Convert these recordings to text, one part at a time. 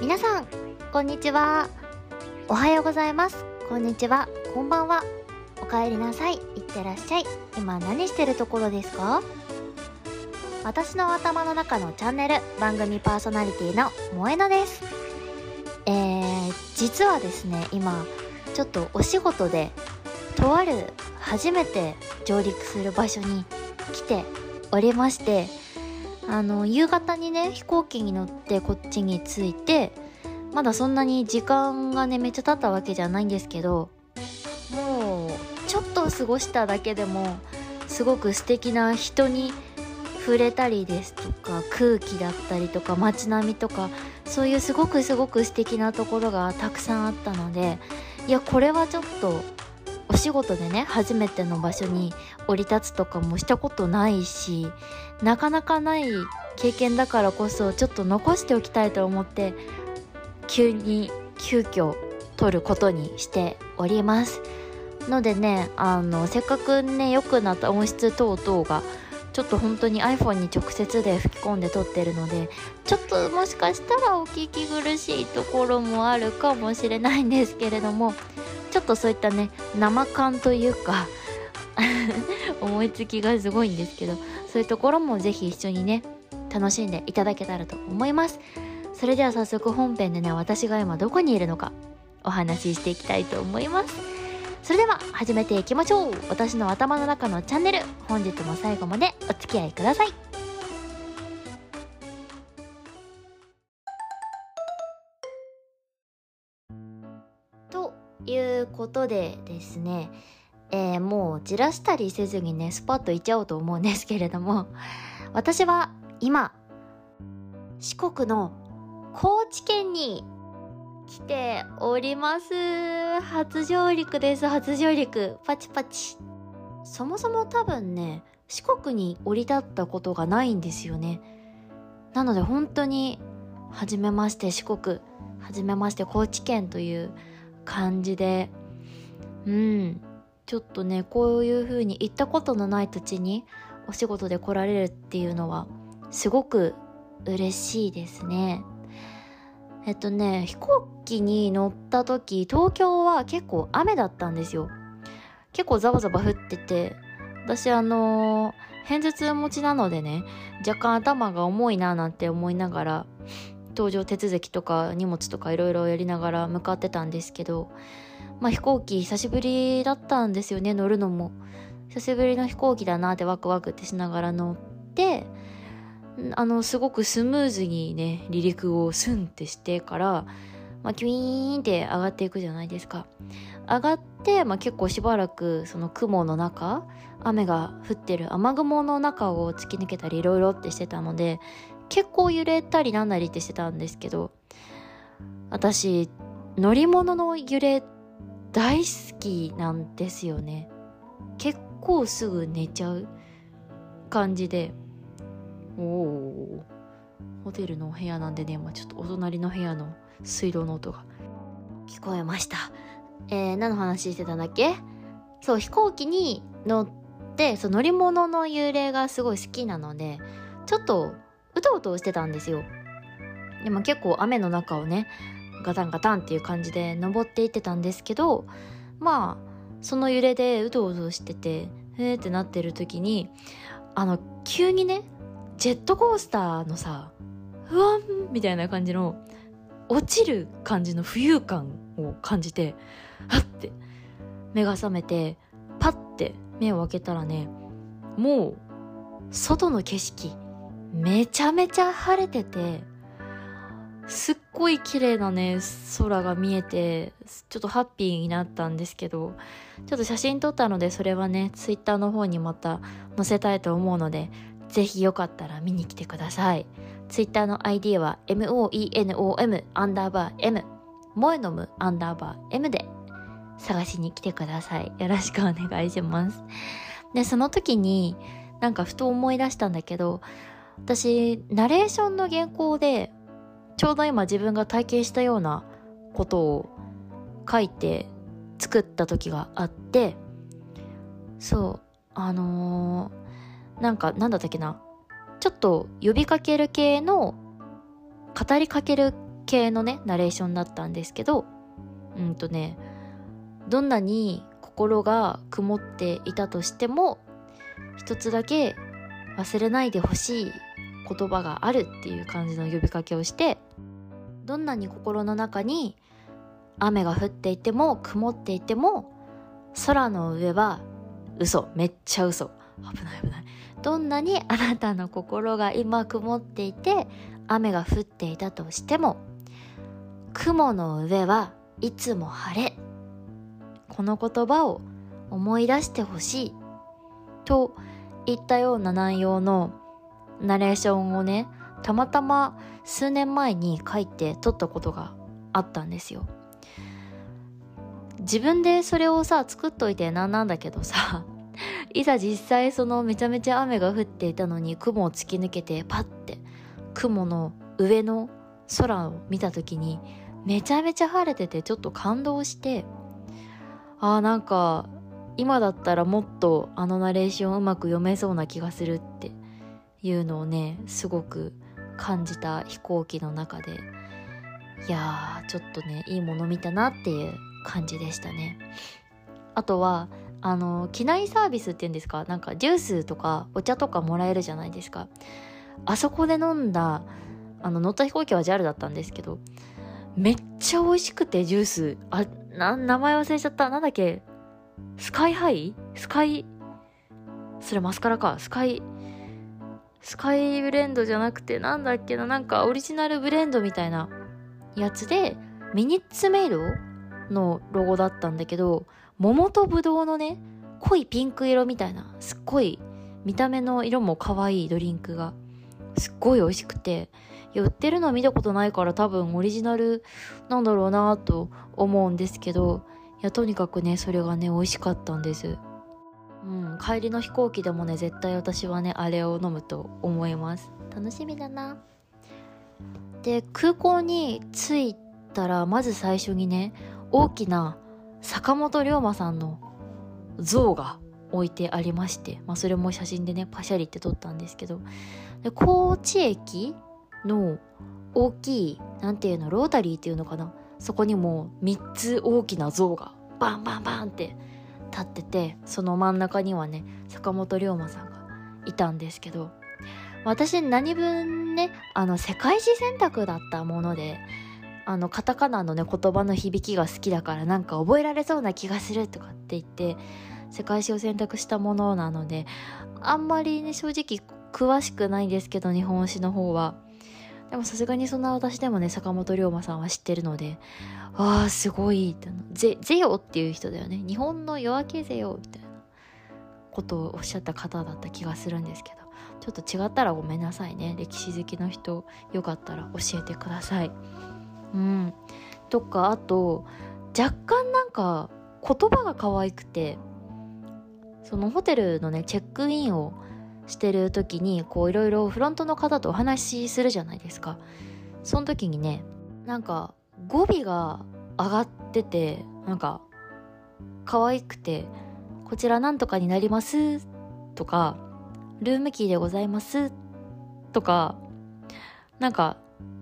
皆さんこんにちは。おはようございます。こんにちは。こんばんは。おかえりなさい。いってらっしゃい。今何してるところですか？私の頭の中のチャンネル番組パーソナリティの萌えのです。えー、実はですね今ちょっとお仕事でとある初めて上陸する場所に来ておりましてあの夕方にね飛行機に乗ってこっちに着いてまだそんなに時間がねめっちゃ経ったわけじゃないんですけどもうちょっと過ごしただけでもすごく素敵な人に触れたりですとか空気だったりとか街並みとかそういうすごくすごく素敵なところがたくさんあったのでいやこれはちょっとお仕事でね初めての場所に降り立つとかもしたことないしなかなかない経験だからこそちょっと残しておきたいと思って急に急遽撮ることにしております。のでねあのせっかくね良くなった音質等々がちょっと本当に iPhone に直接で吹き込んで撮ってるのでちょっともしかしたらお聞き苦しいところもあるかもしれないんですけれどもちょっとそういったね生感というか 思いつきがすごいんですけどそういうところもぜひ一緒にね楽しんでいただけたらと思います。それでは早速本編でね私が今どこにいるのかお話ししていきたいと思います。それでは始めていきましょう。私の頭の中のチャンネル。本日も最後までお付き合いください。ということでですねえー、もうじらしたりせずにねスパッといっちゃおうと思うんですけれども私は今四国の高知県に来ております。初上陸です。初上陸。パチパチ。そもそも多分ね四国に降り立ったことがないんですよね。なので本当に初めまして四国。初めまして高知県という感じで。うん。ちょっとねこういう風に行ったことのない土地にお仕事で来られるっていうのはすごく嬉しいですね。えっとね飛行機に乗った時東京は結構雨だったんですよ。結構ザバザバ降ってて私あの偏頭痛持ちなのでね若干頭が重いななんて思いながら搭乗手続きとか荷物とかいろいろやりながら向かってたんですけどまあ飛行機久しぶりだったんですよね乗るのも。久しぶりの飛行機だなってワクワクってしながら乗ってあのすごくスムーズにね離陸をスンってしてから、まあ、キュイーンって上がっていくじゃないですか。上がって、まあ、結構しばらくその雲の中雨が降ってる雨雲の中を突き抜けたりいろいろってしてたので結構揺れたりなんなりってしてたんですけど私乗り物の揺れ大好きなんですよね。結構すぐ寝ちゃう感じで。おおホテルのお部屋なんでね、今ちょっとお隣の部屋の水道の音が。聞こえました。えー、何の話してたんだっけ？そう飛行機に乗ってそう乗り物の幽霊がすごい好きなのでちょっとうとうとしてたんですよ。でも結構雨の中をねガタンガタンっていう感じで登っていってたんですけどまあその揺れでうとうとしててへーってなってる時にあの急にねジェットコースターのさふわんみたいな感じの落ちる感じの浮遊感を感じてはって目が覚めてパッて目を開けたらねもう外の景色めちゃめちゃ晴れててすっごい綺麗なね空が見えてちょっとハッピーになったんですけどちょっと写真撮ったのでそれはねツイッターの方にまた載せたいと思うのでぜひよかったら見に来てください。ツイッターの ID は MOENOM アンダーバー M モエノムアンダーバー M で探しに来てください。よろしくお願いします。でその時になんかふと思い出したんだけど私ナレーションの原稿でちょうど今自分が体験したようなことを書いて作った時があってそうあのー、なんかなんだったっけな。ちょっと呼びかける系の語りかける系のねナレーションだったんですけどうんとねどんなに心が曇っていたとしても一つだけ忘れないでほしい言葉があるっていう感じの呼びかけをしてどんなに心の中に雨が降っていても曇っていても空の上は嘘。めっちゃ嘘。危ない危ない。どんなにあなたの心が今曇っていて雨が降っていたとしても雲の上はいつも晴れ。この言葉を思い出してほしい。といったような内容のナレーションをねたまたま数年前に書いて撮ったことがあったんですよ。自分でそれをさ作っといてなんなんだけどさ いざ実際そのめちゃめちゃ雨が降っていたのに雲を突き抜けてパッて雲の上の空を見た時にめちゃめちゃ晴れててちょっと感動してあーなんか今だったらもっとあのナレーションうまく読めそうな気がするっていうのをねすごく感じた飛行機の中でいやーちょっとねいいもの見たなっていう感じでしたね。あとはあの機内サービスっていうんですか？なんかジュースとかお茶とかもらえるじゃないですか。あそこで飲んだあの乗った飛行機は JAL だったんですけどめっちゃ美味しくてジュース。あな名前忘れちゃった。なんだっけ？スカイハイ？スカイそれマスカラか。スカイスカイブレンドじゃなくてなんだっけな？なんかオリジナルブレンドみたいなやつでミニッツメイドのロゴだったんだけど桃とぶどうのね濃いピンク色みたいなすっごい見た目の色も可愛いドリンクがすっごい美味しくて売ってるの見たことないから多分オリジナルなんだろうなと思うんですけどいやとにかくねそれがね美味しかったんです。うん帰りの飛行機でもね絶対私はねあれを飲むと思います。楽しみだな。で空港に着いたらまず最初にね大きな坂本龍馬さんの像が置いてありまして、まあ、それも写真でねパシャリって撮ったんですけどで高知駅の大きいなんていうのロータリーっていうのかなそこにも3つ大きな像がバンバンバンって立っててその真ん中にはね坂本龍馬さんがいたんですけど私何分ねあの世界史選択だったものであのカタカナのね言葉の響きが好きだからなんか覚えられそうな気がするとかって言って世界史を選択したものなのであんまりね正直詳しくないんですけど日本史の方は。でもさすがにそんな私でもね坂本龍馬さんは知ってるのでああすごいってゼゼヨっていう人だよね。日本の夜明けゼヨみたいなことをおっしゃった方だった気がするんですけどちょっと違ったらごめんなさいね。歴史好きの人よかったら教えてください。うん。とかあと若干なんか言葉が可愛くてそのホテルのねチェックインをしてる時にこういろいろフロントの方とお話しするじゃないですか。その時にねなんか語尾が上がっててなんか可愛くて「こちらなんとかになります」とか「ルームキーでございます」とかなんか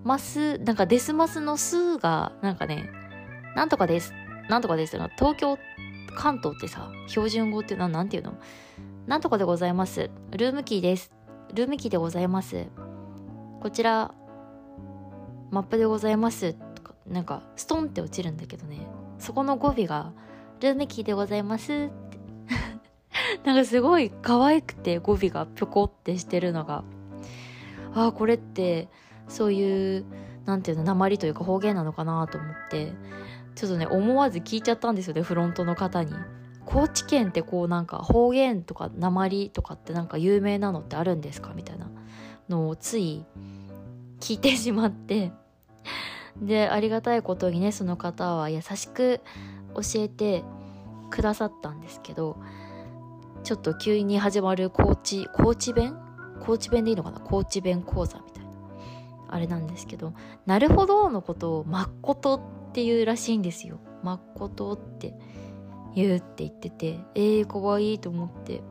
マスなんかデスマスの「ス」がなんかね「なんとかです」「なんとかです」東京関東ってさ標準語ってなんていうの？なんとかでございます。ルームキーです。ルームキーでございます。こちら、マップでございます。とか、なんか、ストンって落ちるんだけどね。そこの語尾が、ルームキーでございますって。なんかすごい可愛くて語尾がぴょこってしてるのが。ああ、これって、そういう、なんていうの、鉛というか方言なのかなと思って、ちょっとね、思わず聞いちゃったんですよね、フロントの方に。高知県ってこうなんか方言とか鉛とかってなんか有名なのってあるんですかみたいなのをつい聞いてしまって。でありがたいことにねその方は優しく教えてくださったんですけどちょっと急に始まる高知高知弁？高知弁でいいのかな？高知弁講座みたいな。あれなんですけどなるほどのことをまっことっていうらしいんですよ。まっことって言うって言っててえー、かわいいと思って。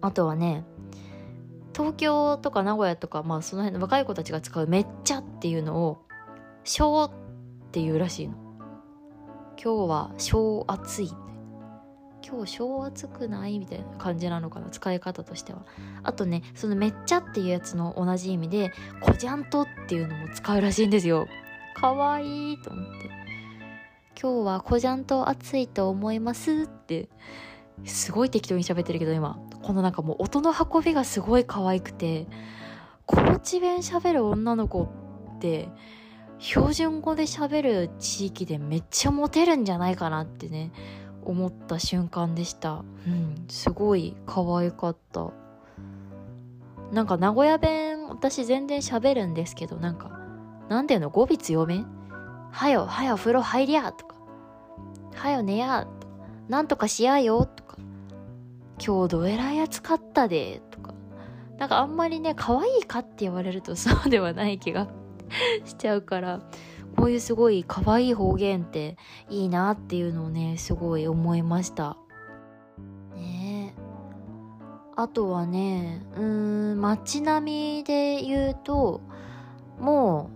あとはね東京とか名古屋とかまあその辺の若い子たちが使うめっちゃっていうのを小っていうらしいの。今日は小暑い。今日小暑くない？みたいな感じなのかな使い方としては。あとねそのめっちゃっていうやつの同じ意味でこじゃんとっていうのも使うらしいんですよ。かわいいと思って。今日はこじゃんと暑いと思いますって。すごい適当に喋ってるけど今。このなんかもう音の運びがすごい可愛くて。高知弁喋る女の子って標準語で喋る地域でめっちゃモテるんじゃないかなってね。思った瞬間でした。うんすごい可愛かった。なんか名古屋弁私全然喋るんですけどなんかなんていうの？語尾強め？はよはよ風呂入りゃとか。はよ寝やとか。なんとかしやよとか。今日どえらいやつかったでとか。なんかあんまりね可愛いかって言われるとそうではない気が しちゃうから。こういうすごい可愛い方言っていいなっていうのをねすごい思いました。ねあとはねうーん街並みで言うとも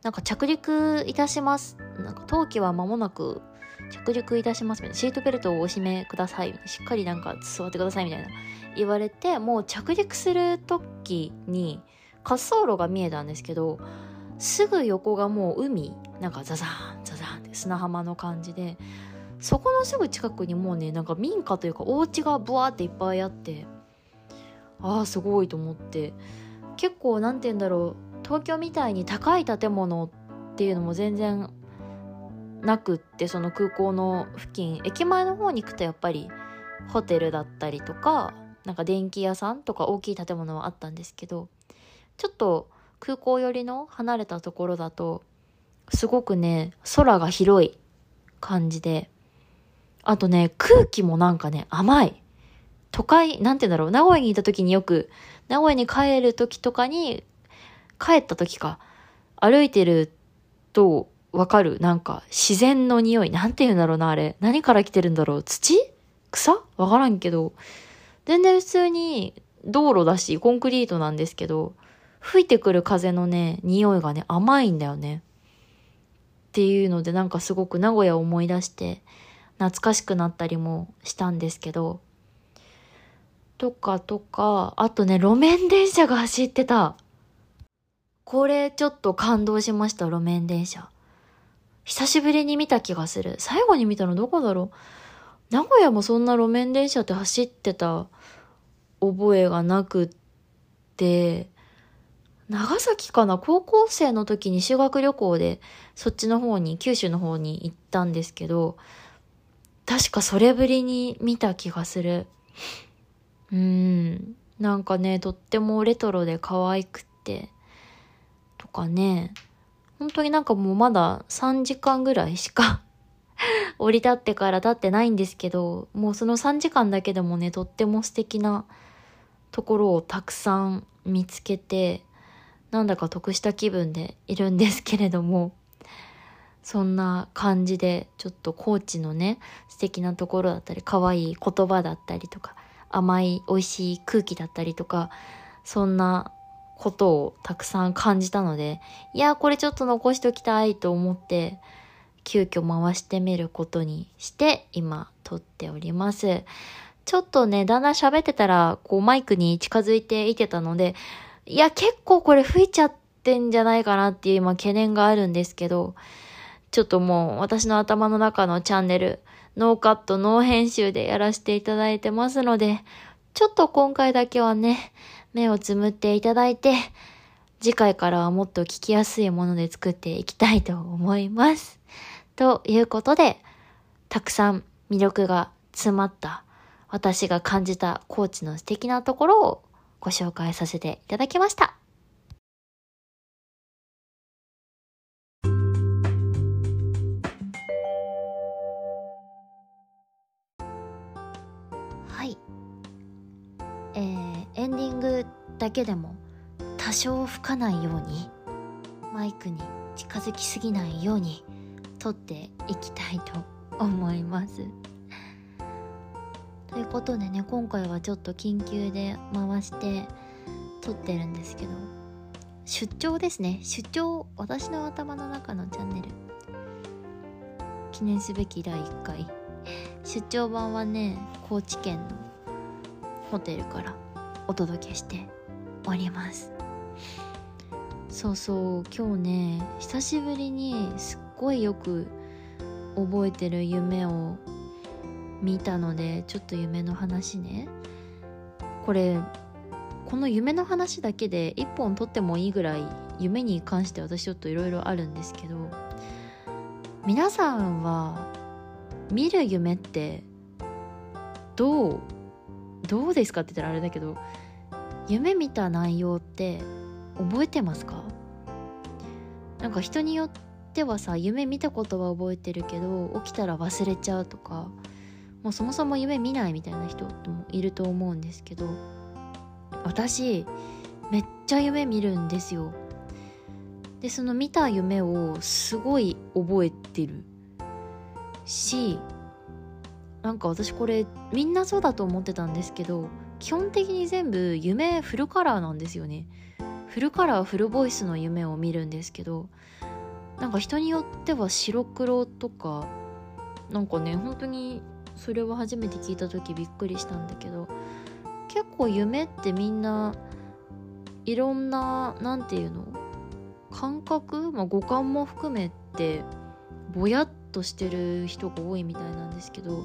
うなんか着陸いたします。なんか冬季は間もなく着陸いたしますみたいな。シートベルトをお締めくださいしっかりなんか座ってくださいみたいな。言われてもう着陸する時に滑走路が見えたんですけどすぐ横がもう海。なんかザザーンザザーンって砂浜の感じで。そこのすぐ近くにもうねなんか民家というかお家がブワーっていっぱいあって。ああすごいと思って。結構何て言うんだろう。東京みたいに高い建物っていうのも全然なくってその空港の付近。駅前の方に行くとやっぱりホテルだったりとかなんか電気屋さんとか大きい建物はあったんですけどちょっと空港寄りの離れたところだと、すごくね、空が広い感じで、あとね、空気もなんかね、甘い。都会、なんて言うんだろう、名古屋にいた時によく、名古屋に帰る時とかに、帰った時か、歩いてるとわかる、なんか自然の匂い、なんて言うんだろうな、あれ。何から来てるんだろう、土？草？わからんけど、全然普通に道路だし、コンクリートなんですけど、吹いてくる風のね、匂いがね、甘いんだよね。っていうのでなんかすごく名古屋を思い出して懐かしくなったりもしたんですけど、とかとか、あとね、路面電車が走ってた。これちょっと感動しました、路面電車。久しぶりに見た気がする。最後に見たのどこだろう？名古屋もそんな路面電車って走ってた覚えがなくって、長崎かな？高校生の時に修学旅行でそっちの方に、九州の方に行ったんですけど、確かそれぶりに見た気がする。うん。なんかね、とってもレトロで可愛くて、とかね、本当になんかもうまだ3時間ぐらいしか 降り立ってから経ってないんですけど、もうその3時間だけでもね、とっても素敵なところをたくさん見つけて、なんだか得した気分でいるんですけれども、そんな感じで、ちょっと高知のね、素敵なところだったり、可愛い言葉だったりとか、甘い美味しい空気だったりとか、そんなことをたくさん感じたので、いや、これちょっと残しておきたいと思って、急遽回してみることにして、今撮っております。ちょっとね、だんだん喋ってたら、こうマイクに近づいていけたので、いや、結構これ吹いちゃってんじゃないかなっていう今懸念があるんですけど、ちょっともう私の頭の中のチャンネル、ノーカット、ノー編集でやらせていただいてますので、ちょっと今回だけはね、目をつむっていただいて、次回からはもっと聞きやすいもので作っていきたいと思います。ということで、たくさん魅力が詰まった私が感じたコーチの素敵なところをご紹介させていただきました。はい。えー、エンディングだけでも多少吹かないようにマイクに近づきすぎないように撮っていきたいと思います。ということでね今回はちょっと緊急で回して撮ってるんですけど。出張ですね。出張私の頭の中のチャンネル。記念すべき第1回。出張版はね高知県のホテルからお届けしております。そうそう。今日ね久しぶりにすっごいよく覚えてる夢を見たのでちょっと夢の話ね。これこの夢の話だけで一本取ってもいいぐらい夢に関して私ちょっといろいろあるんですけど皆さんは見る夢ってどうどうですかって言ったらあれだけど夢見た内容って覚えてますか？なんか人によってはさ夢見たことは覚えてるけど起きたら忘れちゃうとかもうそもそも夢見ないみたいな人もいると思うんですけど私めっちゃ夢見るんですよ。でその見た夢をすごい覚えてる。しなんか私これみんなそうだと思ってたんですけど基本的に全部夢フルカラーなんですよね。フルカラーフルボイスの夢を見るんですけどなんか人によっては白黒とかなんかね本当にそれは初めて聞いた時びっくりしたんだけど結構夢ってみんないろんな何て言うの？感覚、まあ、五感も含めてぼやっとしてる人が多いみたいなんですけど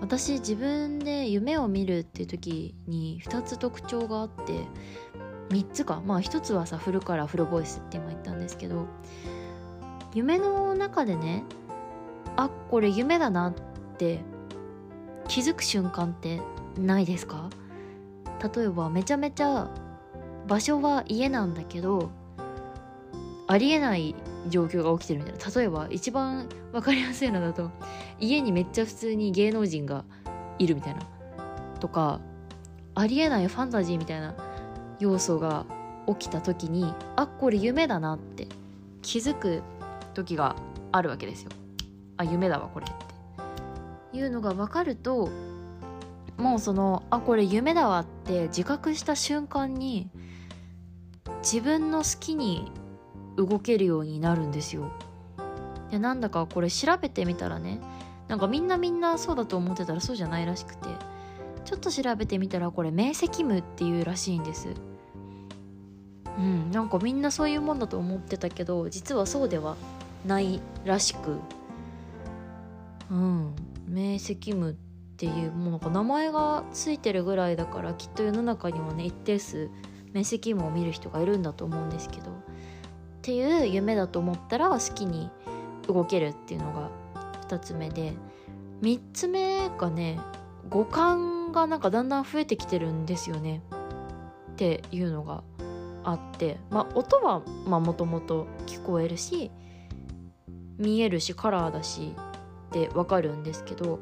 私自分で夢を見るっていう時に2つ特徴があって3つか。まあ1つはさフルカラーフルボイスって今言ったんですけど夢の中でねあこれ夢だなって気づく瞬間ってないですか？例えばめちゃめちゃ場所は家なんだけどありえない状況が起きてるみたいな。例えば一番分かりやすいのだと家にめっちゃ普通に芸能人がいるみたいな。とかありえないファンタジーみたいな要素が起きた時にあこれ夢だなって気づく時があるわけですよ。あ夢だわこれって。いうのが分かるともうそのあこれ夢だわって自覚した瞬間に自分の好きに動けるようになるんですよ。でなんだかこれ調べてみたらねなんかみんなみんなそうだと思ってたらそうじゃないらしくてちょっと調べてみたらこれ明晰夢っていうらしいんです。うん、なんかみんなそういうもんだと思ってたけど実はそうではないらしくうん明晰夢っていうものが名前がついてるぐらいだからきっと世の中にはね一定数明晰夢を見る人がいるんだと思うんですけどっていう夢だと思ったら好きに動けるっていうのが2つ目で3つ目がね五感がなんかだんだん増えてきてるんですよね。っていうのがあってまあ音はもともと聞こえるし見えるしカラーだしってわかるんですけど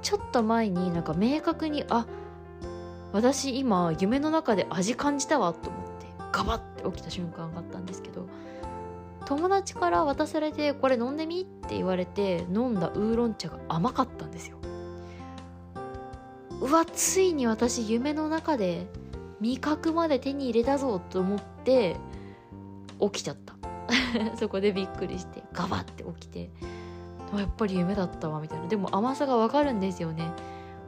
ちょっと前になんか明確にあ私今夢の中で味感じたわと思ってガバッて起きた瞬間があったんですけど友達から渡されてこれ飲んでみって言われて飲んだウーロン茶が甘かったんですよ。うわついに私夢の中で味覚まで手に入れたぞと思って起きちゃった。そこでびっくりしてガバッて起きてやっぱり夢だったわみたいな。でも甘さがわかるんですよね。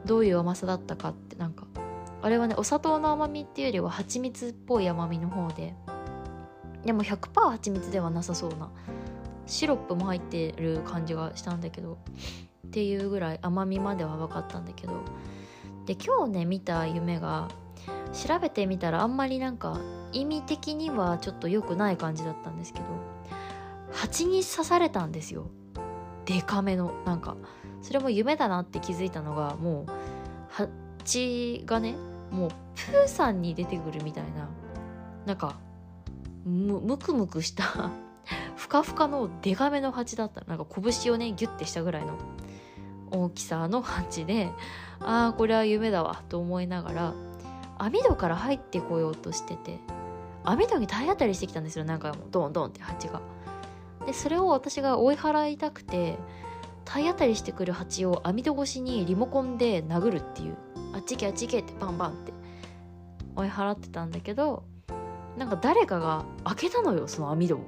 どういう甘さだったかってなんか。あれはねお砂糖の甘みっていうよりは蜂蜜っぽい甘みの方で。でも100%蜂蜜ではなさそうなシロップも入ってる感じがしたんだけどっていうぐらい甘みまでは分かったんだけど。で今日ね見た夢が調べてみたらあんまりなんか意味的にはちょっと良くない感じだったんですけど蜂に刺されたんですよ。デカめのなんかそれも夢だなって気づいたのがもう蜂がねもうプーさんに出てくるみたいななんかむむくむくしたふかふかのデカめの蜂だったなんか拳をねギュッてしたぐらいの大きさの蜂でああこれは夢だわと思いながら網戸から入ってこようとしてて網戸に体当たりしてきたんですよ何回もドンドンって蜂が。でそれを私が追い払いたくて体当たりしてくる蜂を網戸越しにリモコンで殴るっていう。あっち行けあっち行けってバンバンって。追い払ってたんだけどなんか誰かが開けたのよその網戸を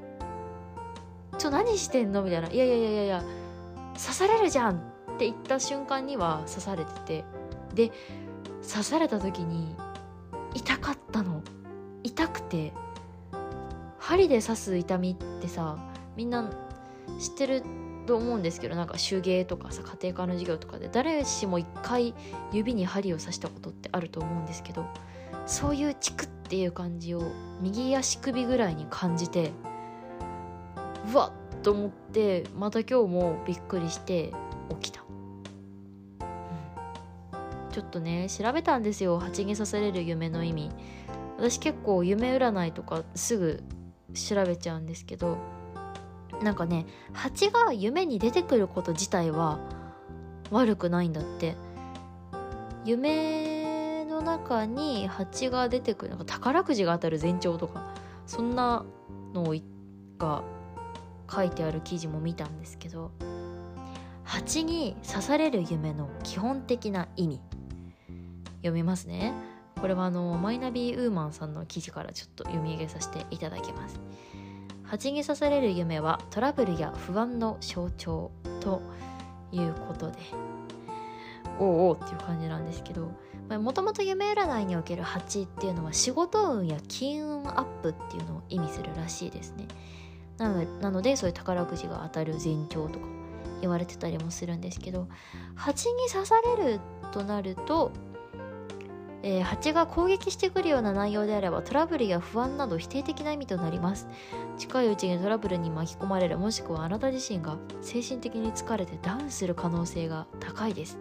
ちょ何してんの？みたいないやいやいやいや刺されるじゃんって言った瞬間には刺されてて。で刺された時に痛かったの痛くて針で刺す痛みってさみんな知ってると思うんですけどなんか手芸とかさ家庭科の授業とかで誰しも一回指に針を刺したことってあると思うんですけどそういうチクっていう感じを右足首ぐらいに感じてうわっと思ってまた今日もびっくりして起きた、うん、ちょっとね調べたんですよ。蜂に刺される夢の意味。私結構夢占いとかすぐ調べちゃうんですけどなんかね蜂が夢に出てくること自体は悪くないんだって。夢の中に蜂が出てくるなんか宝くじが当たる前兆とかそんなのが書いてある記事も見たんですけど蜂に刺される夢の基本的な意味。読みますね。これはあのマイナビウーマンさんの記事からちょっと読み上げさせていただきます。蜂に刺される夢はトラブルや不安の象徴ということで。おうおうっていう感じなんですけどもともと夢占いにおける蜂っていうのは仕事運や金運アップっていうのを意味するらしいですね。なのなのでそういう宝くじが当たる前兆とか言われてたりもするんですけど蜂に刺されるとなるとえー、蜂が攻撃してくるような内容であればトラブルや不安など否定的な意味となります。近いうちにトラブルに巻き込まれるもしくはあなた自身が精神的に疲れてダウンする可能性が高いです。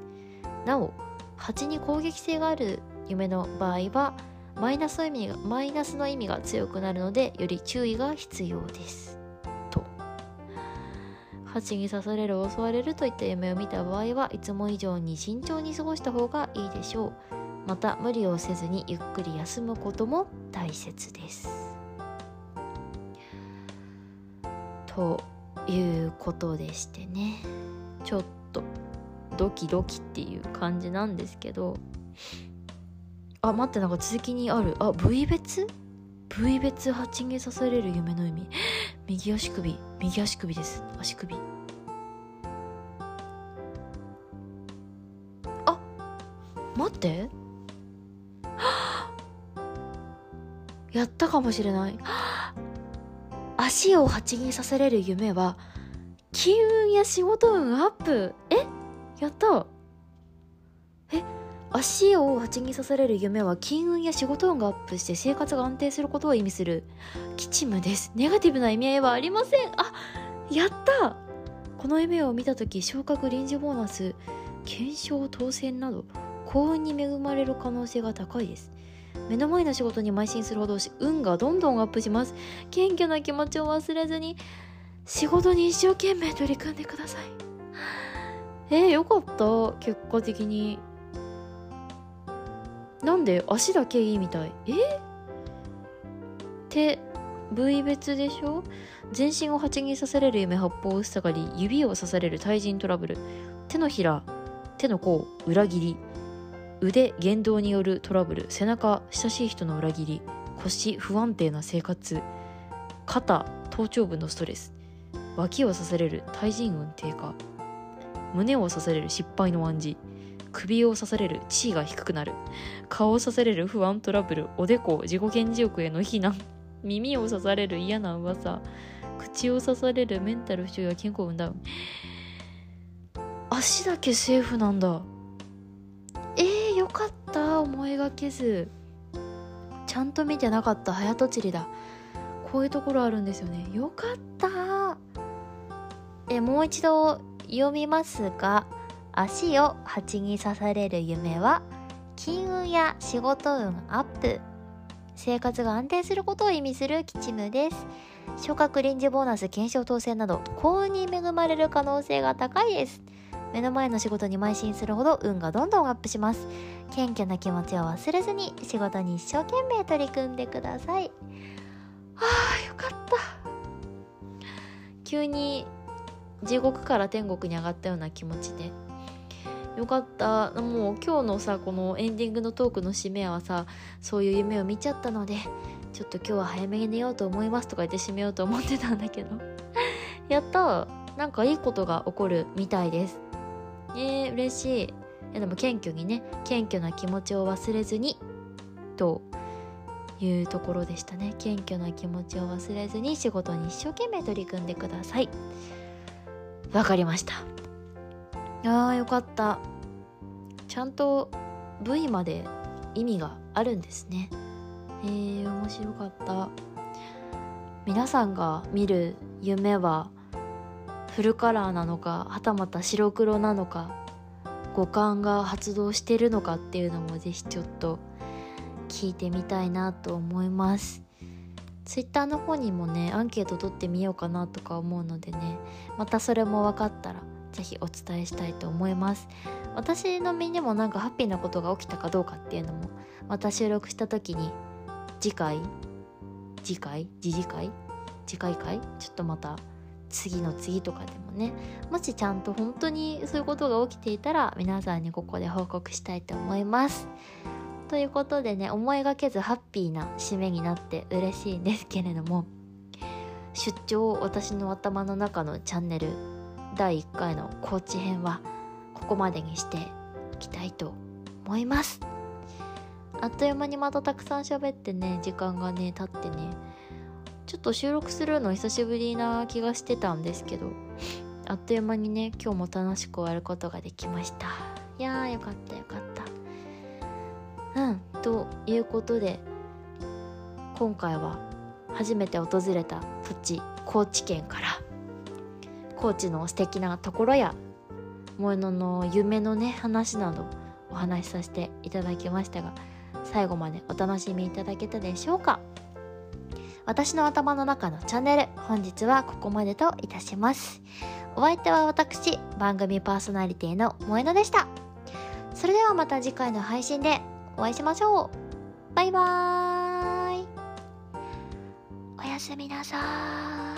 なお蜂に攻撃性がある夢の場合はマイナスの意味がマイナスの意味が強くなるのでより注意が必要です。と。蜂に刺される襲われるといった夢を見た場合はいつも以上に慎重に過ごした方がいいでしょう。また無理をせずにゆっくり休むことも大切です。ということでしてね。ちょっとドキドキっていう感じなんですけど。あ待ってなんか続きにある。あ部位別？部位別蜂に刺される夢の意味。右足首。右足首です。足首。あ待って。やったかもしれない。足を蜂に刺される夢は、金運や仕事運アップ。え？やったえ？足を蜂に刺される夢は金運や仕事運がアップして生活が安定することを意味する吉夢です。ネガティブな意味合いはありません。あ、やったこの夢を見た時昇格臨時ボーナス、検証当選など幸運に恵まれる可能性が高いです。目の前の仕事に邁進するほど運がどんどんアップします。謙虚な気持ちを忘れずに仕事に一生懸命取り組んでください。えー、よかった。結果的に。なんで足だけいいみたい。え手部位別でしょ？全身を蜂に刺される夢八方塞がり指を刺される対人トラブル。手のひら手の甲裏切り。腕言動によるトラブル背中親しい人の裏切り腰不安定な生活肩頭頂部のストレス脇を刺される対人運低下胸を刺される失敗の暗示首を刺される地位が低くなる顔を刺される不安トラブルおでこ自己顕示欲への非難耳を刺される嫌な噂口を刺されるメンタル不調や健康運ダウン足だけセーフなんだ。った思いがけずちゃんと見てなかった早とちりだ。こういうところあるんですよね。よかった。えもう一度読みますが足を蜂に刺される夢は金運や仕事運アップ。生活が安定することを意味する吉夢です。昇格臨時ボーナス検証当選など幸運に恵まれる可能性が高いです。目の前の仕事に邁進するほど運がどんどんアップします。謙虚な気持ちを忘れずに仕事に一生懸命取り組んでください。あーよかった。急に地獄から天国に上がったような気持ちで。よかった。もう今日のさこのエンディングのトークの締めはさそういう夢を見ちゃったのでちょっと今日は早めに寝ようと思いますとか言って締めようと思ってたんだけど。やったなんかいいことが起こるみたいです。えー、嬉しい。いやでも謙虚にね謙虚な気持ちを忘れずにというところでしたね。謙虚な気持ちを忘れずに仕事に一生懸命取り組んでください。わかりました。あーよかった。ちゃんと V まで意味があるんですね。えー、面白かった。皆さんが見る夢はフルカラーなのかはたまた白黒なのか五感が発動してるのかっていうのもぜひちょっと聞いてみたいなと思います。ツイッターの方にもねアンケート取ってみようかなとか思うのでねまたそれも分かったら是非お伝えしたいと思います。私の身にもなんかハッピーなことが起きたかどうかっていうのもまた収録した時に次回次回次次回次回回ちょっとまた次の次とかでもねもしちゃんと本当にそういうことが起きていたら皆さんにここで報告したいと思います。ということでね思いがけずハッピーな締めになって嬉しいんですけれども出張私の頭の中のチャンネル第1回の高知編はここまでにしていきたいと思います。あっという間にまたたくさん喋ってね時間がね経ってねちょっと収録するの久しぶりな気がしてたんですけどあっという間にね今日も楽しく終わることができました。いやーよかったよかった。うんということで今回は初めて訪れた土地高知県から高知の素敵なところや萌えのの夢のね話などお話しさせていただきましたが最後までお楽しみいただけたでしょうか？私の頭の中のチャンネル、本日はここまでといたします。お相手は私、番組パーソナリティの萌野でした。それではまた次回の配信でお会いしましょう。バイバーイ。おやすみなさい。